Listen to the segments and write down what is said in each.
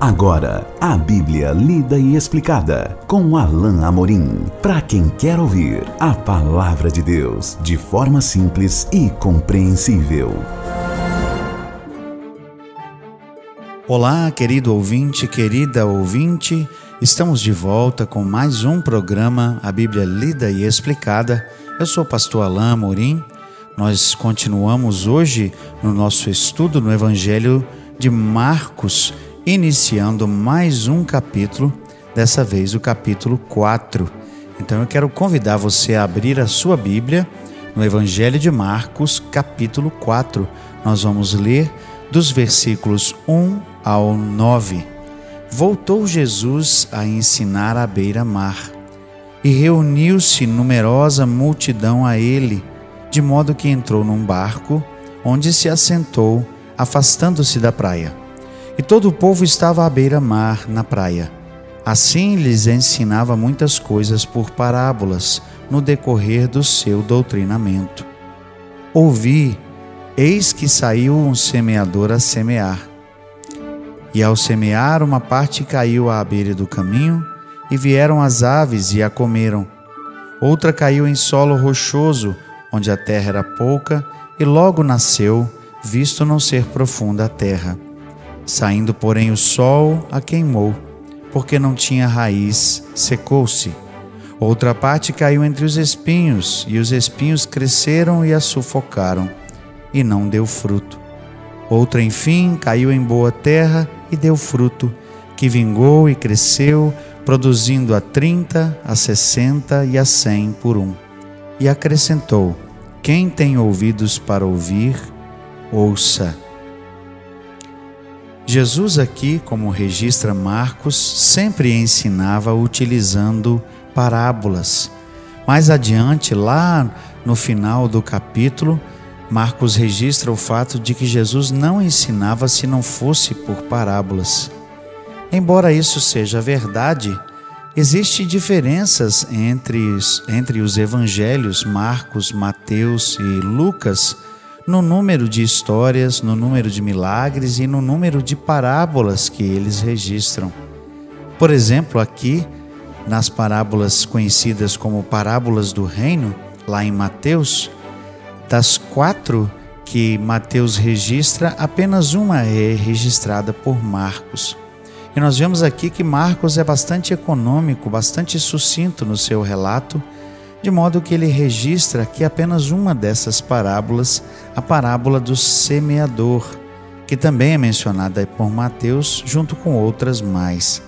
Agora, a Bíblia lida e explicada com Alain Amorim. Para quem quer ouvir a palavra de Deus de forma simples e compreensível. Olá, querido ouvinte, querida ouvinte. Estamos de volta com mais um programa A Bíblia lida e explicada. Eu sou o pastor Alain Amorim. Nós continuamos hoje no nosso estudo no Evangelho de Marcos iniciando mais um capítulo, dessa vez o capítulo 4. Então eu quero convidar você a abrir a sua Bíblia no Evangelho de Marcos, capítulo 4. Nós vamos ler dos versículos 1 ao 9. Voltou Jesus a ensinar à beira-mar, e reuniu-se numerosa multidão a ele, de modo que entrou num barco, onde se assentou, afastando-se da praia e todo o povo estava à beira-mar, na praia. Assim lhes ensinava muitas coisas por parábolas no decorrer do seu doutrinamento. Ouvi, eis que saiu um semeador a semear. E ao semear, uma parte caiu à beira do caminho, e vieram as aves e a comeram. Outra caiu em solo rochoso, onde a terra era pouca, e logo nasceu, visto não ser profunda a terra Saindo, porém, o sol a queimou, porque não tinha raiz, secou-se. Outra parte caiu entre os espinhos, e os espinhos cresceram e a sufocaram, e não deu fruto. Outra, enfim, caiu em boa terra e deu fruto, que vingou e cresceu, produzindo a trinta, a sessenta e a cem por um. E acrescentou: Quem tem ouvidos para ouvir, ouça. Jesus, aqui, como registra Marcos, sempre ensinava utilizando parábolas. Mais adiante, lá no final do capítulo, Marcos registra o fato de que Jesus não ensinava se não fosse por parábolas. Embora isso seja verdade, existem diferenças entre entre os evangelhos Marcos, Mateus e Lucas no número de histórias, no número de milagres e no número de parábolas que eles registram. Por exemplo, aqui, nas parábolas conhecidas como parábolas do reino, lá em Mateus, das quatro que Mateus registra, apenas uma é registrada por Marcos. E nós vemos aqui que Marcos é bastante econômico, bastante sucinto no seu relato de modo que ele registra aqui apenas uma dessas parábolas, a parábola do semeador, que também é mencionada por Mateus, junto com outras mais.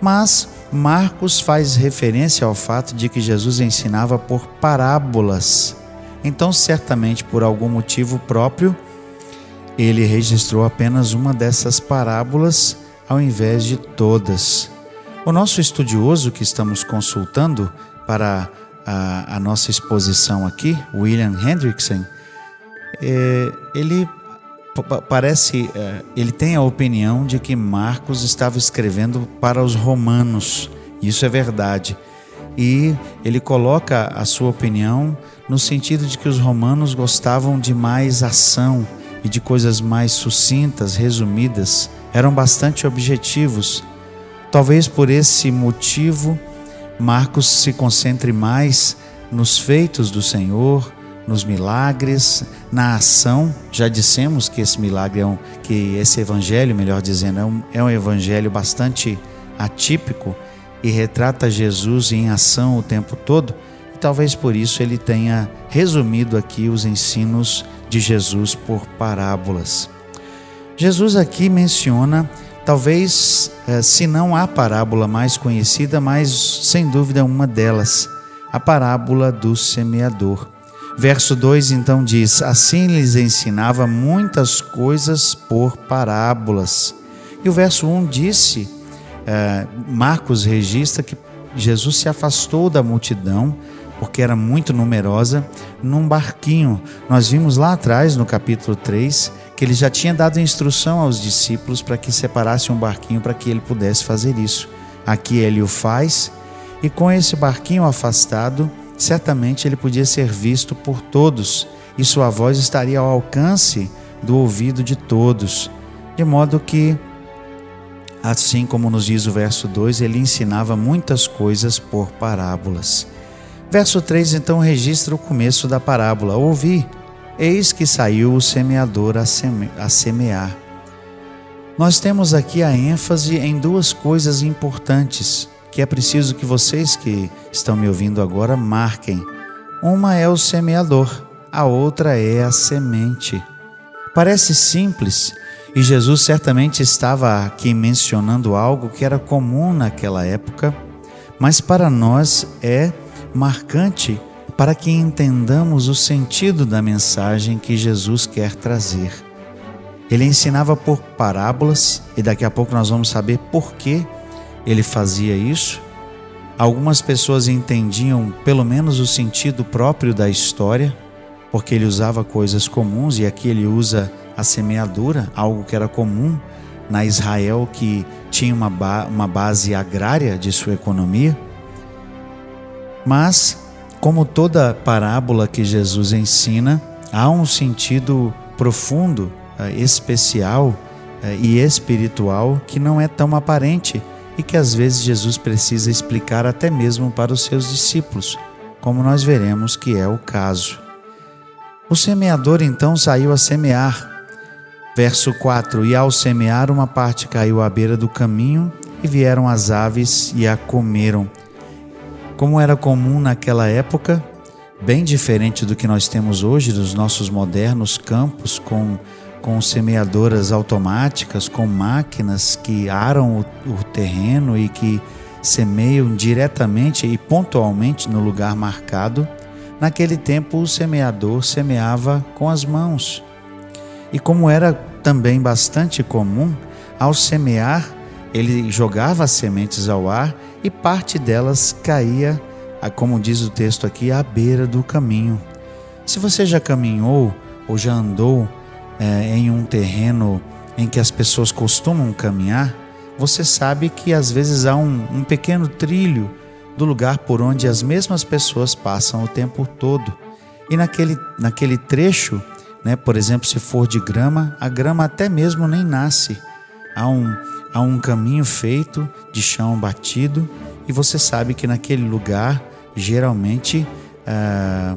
Mas Marcos faz referência ao fato de que Jesus ensinava por parábolas. Então, certamente por algum motivo próprio, ele registrou apenas uma dessas parábolas ao invés de todas. O nosso estudioso que estamos consultando para a, a nossa exposição aqui, William Hendrickson, é, ele parece, é, ele tem a opinião de que Marcos estava escrevendo para os romanos. Isso é verdade. E ele coloca a sua opinião no sentido de que os romanos gostavam de mais ação e de coisas mais sucintas, resumidas, eram bastante objetivos. Talvez por esse motivo Marcos se concentre mais nos feitos do Senhor, nos milagres, na ação. Já dissemos que esse milagre é um, que esse evangelho, melhor dizendo, é um, é um evangelho bastante atípico e retrata Jesus em ação o tempo todo. E talvez por isso ele tenha resumido aqui os ensinos de Jesus por parábolas. Jesus aqui menciona Talvez, eh, se não a parábola mais conhecida, mas sem dúvida uma delas, a parábola do semeador. Verso 2 então diz: Assim lhes ensinava muitas coisas por parábolas. E o verso 1 disse, eh, Marcos registra que Jesus se afastou da multidão, porque era muito numerosa, num barquinho. Nós vimos lá atrás, no capítulo 3, que ele já tinha dado instrução aos discípulos para que separasse um barquinho para que ele pudesse fazer isso. Aqui ele o faz, e com esse barquinho afastado, certamente ele podia ser visto por todos, e sua voz estaria ao alcance do ouvido de todos, de modo que Assim como nos diz o verso 2, ele ensinava muitas coisas por parábolas. Verso 3 então registra o começo da parábola. Ouvi, eis que saiu o semeador a, seme a semear. Nós temos aqui a ênfase em duas coisas importantes que é preciso que vocês que estão me ouvindo agora marquem. Uma é o semeador, a outra é a semente. Parece simples, e Jesus certamente estava aqui mencionando algo que era comum naquela época, mas para nós é marcante para que entendamos o sentido da mensagem que Jesus quer trazer. Ele ensinava por parábolas e daqui a pouco nós vamos saber por que ele fazia isso. Algumas pessoas entendiam pelo menos o sentido próprio da história, porque ele usava coisas comuns e aqui ele usa a semeadura, algo que era comum na Israel que tinha uma, ba uma base agrária de sua economia. Mas, como toda parábola que Jesus ensina, há um sentido profundo, eh, especial eh, e espiritual que não é tão aparente e que às vezes Jesus precisa explicar até mesmo para os seus discípulos, como nós veremos que é o caso. O semeador então saiu a semear. Verso 4: E ao semear, uma parte caiu à beira do caminho, e vieram as aves e a comeram. Como era comum naquela época, bem diferente do que nós temos hoje, dos nossos modernos campos com, com semeadoras automáticas, com máquinas que aram o, o terreno e que semeiam diretamente e pontualmente no lugar marcado. Naquele tempo, o semeador semeava com as mãos. E como era também bastante comum, ao semear, ele jogava as sementes ao ar e parte delas caía, como diz o texto aqui, à beira do caminho. Se você já caminhou ou já andou é, em um terreno em que as pessoas costumam caminhar, você sabe que às vezes há um, um pequeno trilho do lugar por onde as mesmas pessoas passam o tempo todo. E naquele, naquele trecho né? Por exemplo, se for de grama, a grama até mesmo nem nasce. Há um, há um caminho feito de chão batido e você sabe que naquele lugar geralmente ah,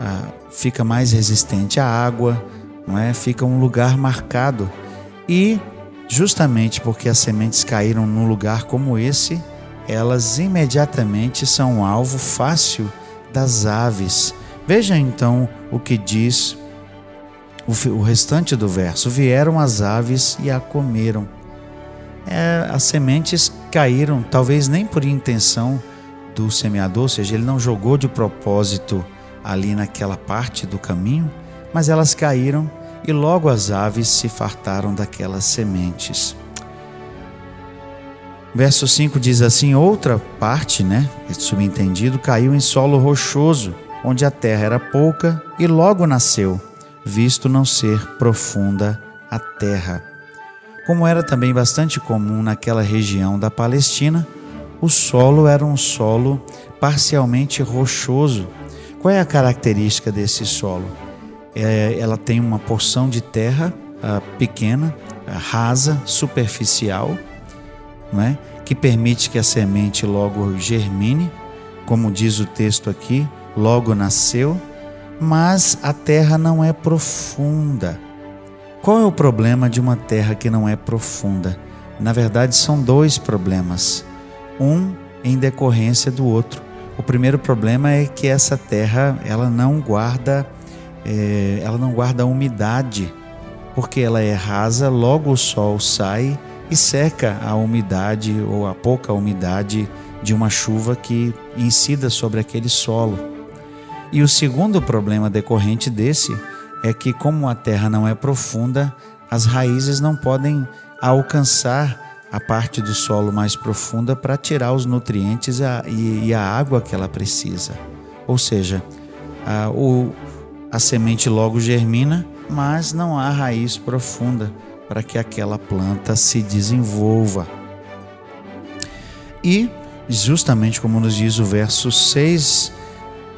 ah, fica mais resistente à água, não é? Fica um lugar marcado e justamente porque as sementes caíram num lugar como esse, elas imediatamente são alvo fácil das aves. Veja então o que diz o, restante do verso: Vieram as aves e a comeram. É, as sementes caíram, talvez nem por intenção do semeador, ou seja, ele não jogou de propósito ali naquela parte do caminho, mas elas caíram e logo as aves se fartaram daquelas sementes. Verso 5 diz assim: outra parte, né, subentendido, caiu em solo rochoso, onde a terra era pouca, e logo nasceu visto não ser profunda a terra. Como era também bastante comum naquela região da Palestina, o solo era um solo parcialmente rochoso. Qual é a característica desse solo? É, ela tem uma porção de terra uh, pequena, uh, rasa, superficial, é? que permite que a semente logo germine, como diz o texto aqui, logo nasceu mas a terra não é profunda. Qual é o problema de uma terra que não é profunda? Na verdade, são dois problemas, um em decorrência do outro. O primeiro problema é que essa terra ela não guarda é, ela não guarda umidade, porque ela é rasa, logo o sol sai e seca a umidade ou a pouca umidade de uma chuva que incida sobre aquele solo. E o segundo problema decorrente desse é que, como a terra não é profunda, as raízes não podem alcançar a parte do solo mais profunda para tirar os nutrientes e a água que ela precisa. Ou seja, a, o, a semente logo germina, mas não há raiz profunda para que aquela planta se desenvolva. E, justamente como nos diz o verso 6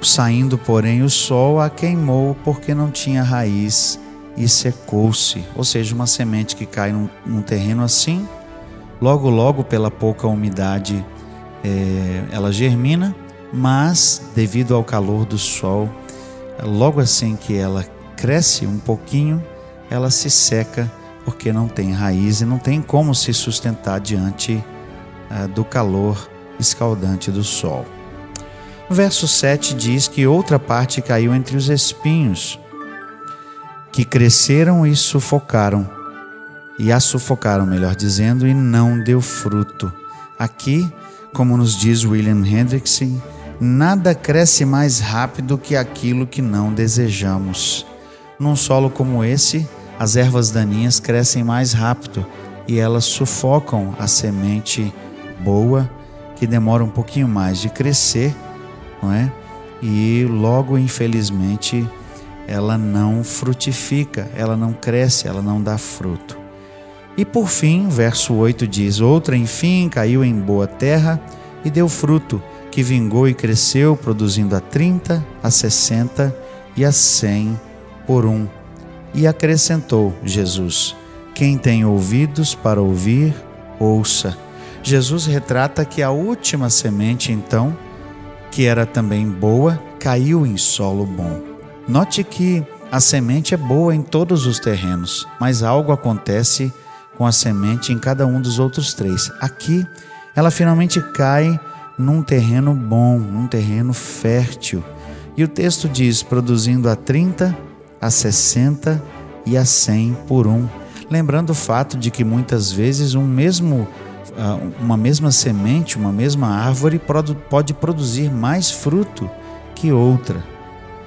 Saindo, porém, o sol a queimou porque não tinha raiz e secou-se. Ou seja, uma semente que cai num, num terreno assim, Logo, logo, pela pouca umidade, é, ela germina, mas devido ao calor do sol, logo assim que ela cresce um pouquinho, ela se seca porque não tem raiz e não tem como se sustentar diante ah, do calor escaldante do sol. Verso 7 diz que outra parte caiu entre os espinhos, que cresceram e sufocaram, e a sufocaram, melhor dizendo, e não deu fruto. Aqui, como nos diz William Hendrickson, nada cresce mais rápido que aquilo que não desejamos. Num solo como esse, as ervas daninhas crescem mais rápido e elas sufocam a semente boa, que demora um pouquinho mais de crescer, não é? E logo, infelizmente, ela não frutifica, ela não cresce, ela não dá fruto. E por fim, verso 8 diz: Outra, enfim, caiu em boa terra e deu fruto, que vingou e cresceu, produzindo a 30, a 60 e a 100 por um. E acrescentou Jesus: Quem tem ouvidos para ouvir, ouça. Jesus retrata que a última semente, então, que era também boa, caiu em solo bom. Note que a semente é boa em todos os terrenos, mas algo acontece com a semente em cada um dos outros três. Aqui, ela finalmente cai num terreno bom, num terreno fértil. E o texto diz: produzindo a 30, a 60 e a 100 por um. Lembrando o fato de que muitas vezes um mesmo, uma mesma semente, uma mesma árvore pode produzir mais fruto que outra,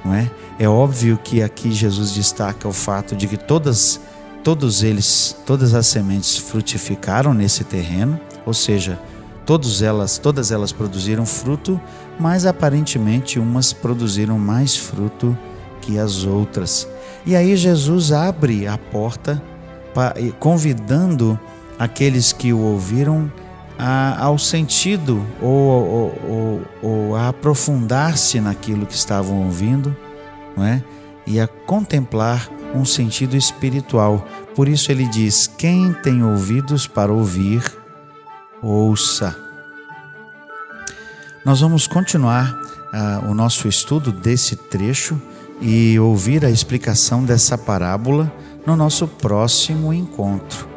não é? É óbvio que aqui Jesus destaca o fato de que todas todos eles, todas as sementes frutificaram nesse terreno, ou seja, todas elas, todas elas produziram fruto, mas aparentemente umas produziram mais fruto que as outras. E aí Jesus abre a porta, convidando aqueles que o ouviram a, ao sentido ou, ou, ou, ou a aprofundar-se naquilo que estavam ouvindo, não é? E a contemplar um sentido espiritual. Por isso ele diz: quem tem ouvidos para ouvir, ouça. Nós vamos continuar uh, o nosso estudo desse trecho e ouvir a explicação dessa parábola no nosso próximo encontro.